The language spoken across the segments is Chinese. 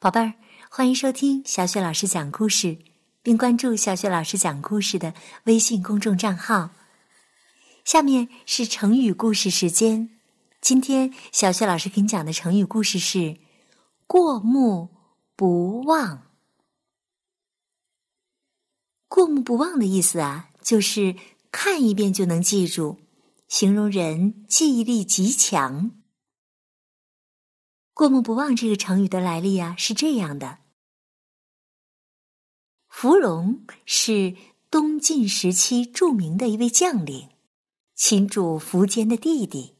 宝贝儿，欢迎收听小雪老师讲故事，并关注小雪老师讲故事的微信公众账号。下面是成语故事时间，今天小雪老师给你讲的成语故事是“过目不忘”。过目不忘的意思啊，就是看一遍就能记住，形容人记忆力极强。过目不忘这个成语的来历啊，是这样的：芙蓉是东晋时期著名的一位将领，秦主苻坚的弟弟。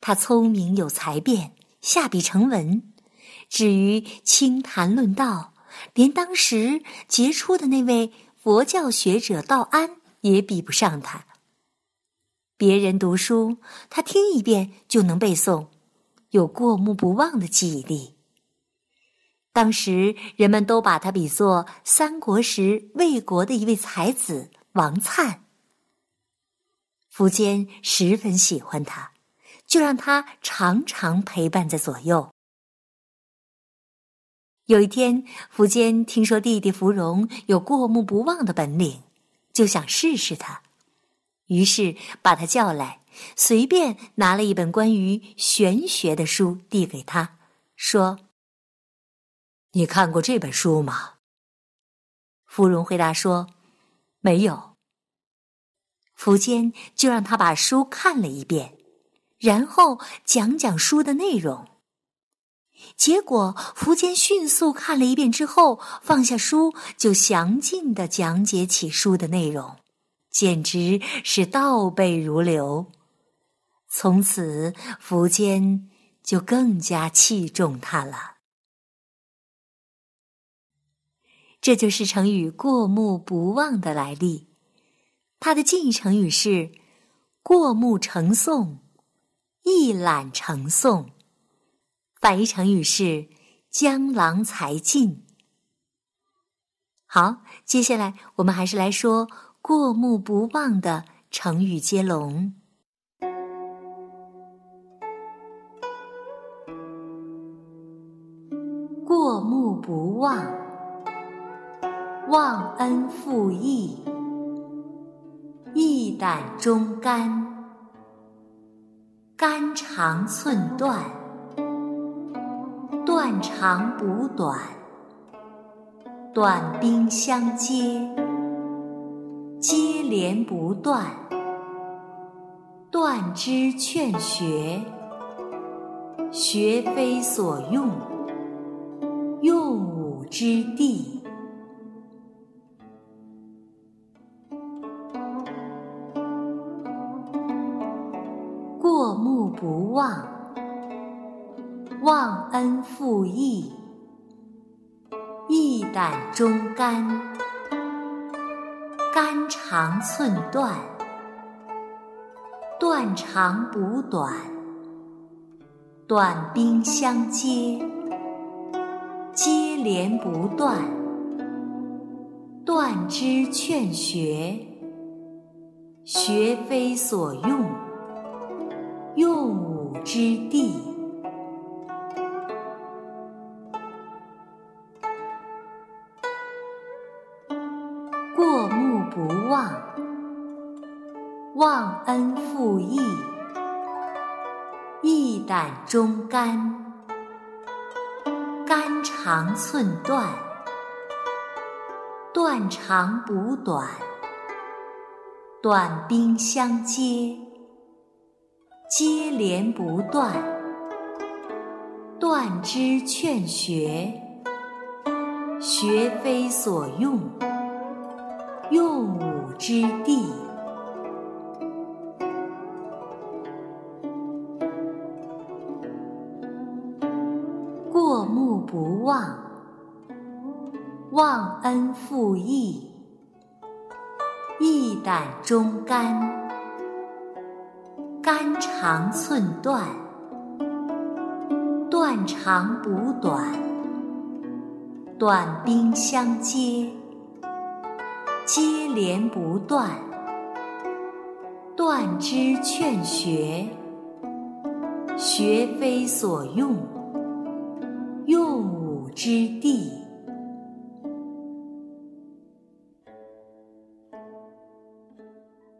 他聪明有才辩，下笔成文，至于清谈论道，连当时杰出的那位佛教学者道安也比不上他。别人读书，他听一遍就能背诵。有过目不忘的记忆力。当时人们都把他比作三国时魏国的一位才子王粲。苻坚十分喜欢他，就让他常常陪伴在左右。有一天，苻坚听说弟弟芙蓉有过目不忘的本领，就想试试他，于是把他叫来。随便拿了一本关于玄学的书递给他，说：“你看过这本书吗？”芙蓉回答说：“没有。”苻坚就让他把书看了一遍，然后讲讲书的内容。结果苻坚迅速看了一遍之后，放下书就详尽的讲解起书的内容，简直是倒背如流。从此，苻坚就更加器重他了。这就是成语“过目不忘”的来历。它的近义成语是“过目成诵”，“一览成诵”。反义成语是“江郎才尽”。好，接下来我们还是来说“过目不忘”的成语接龙。不忘，忘恩负义，义胆忠肝，肝肠寸断，断长补短，短兵相接，接连不断，断之劝学，学非所用。之地，过目不忘，忘恩负义，义胆忠肝，肝长寸断，断长补短，短兵相接。接连不断，断之劝学，学非所用，用武之地。过目不忘，忘恩负义，义胆忠肝。长寸断，断长补短，短兵相接，接连不断，断之劝学，学非所用，用武之地。不忘，忘恩负义，义胆忠肝，肝肠寸断，断长补短，短兵相接，接连不断，断之劝学，学非所用。之地。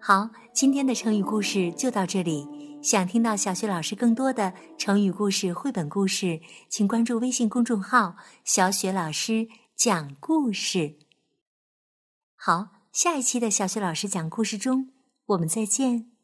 好，今天的成语故事就到这里。想听到小雪老师更多的成语故事、绘本故事，请关注微信公众号“小雪老师讲故事”。好，下一期的小雪老师讲故事中，我们再见。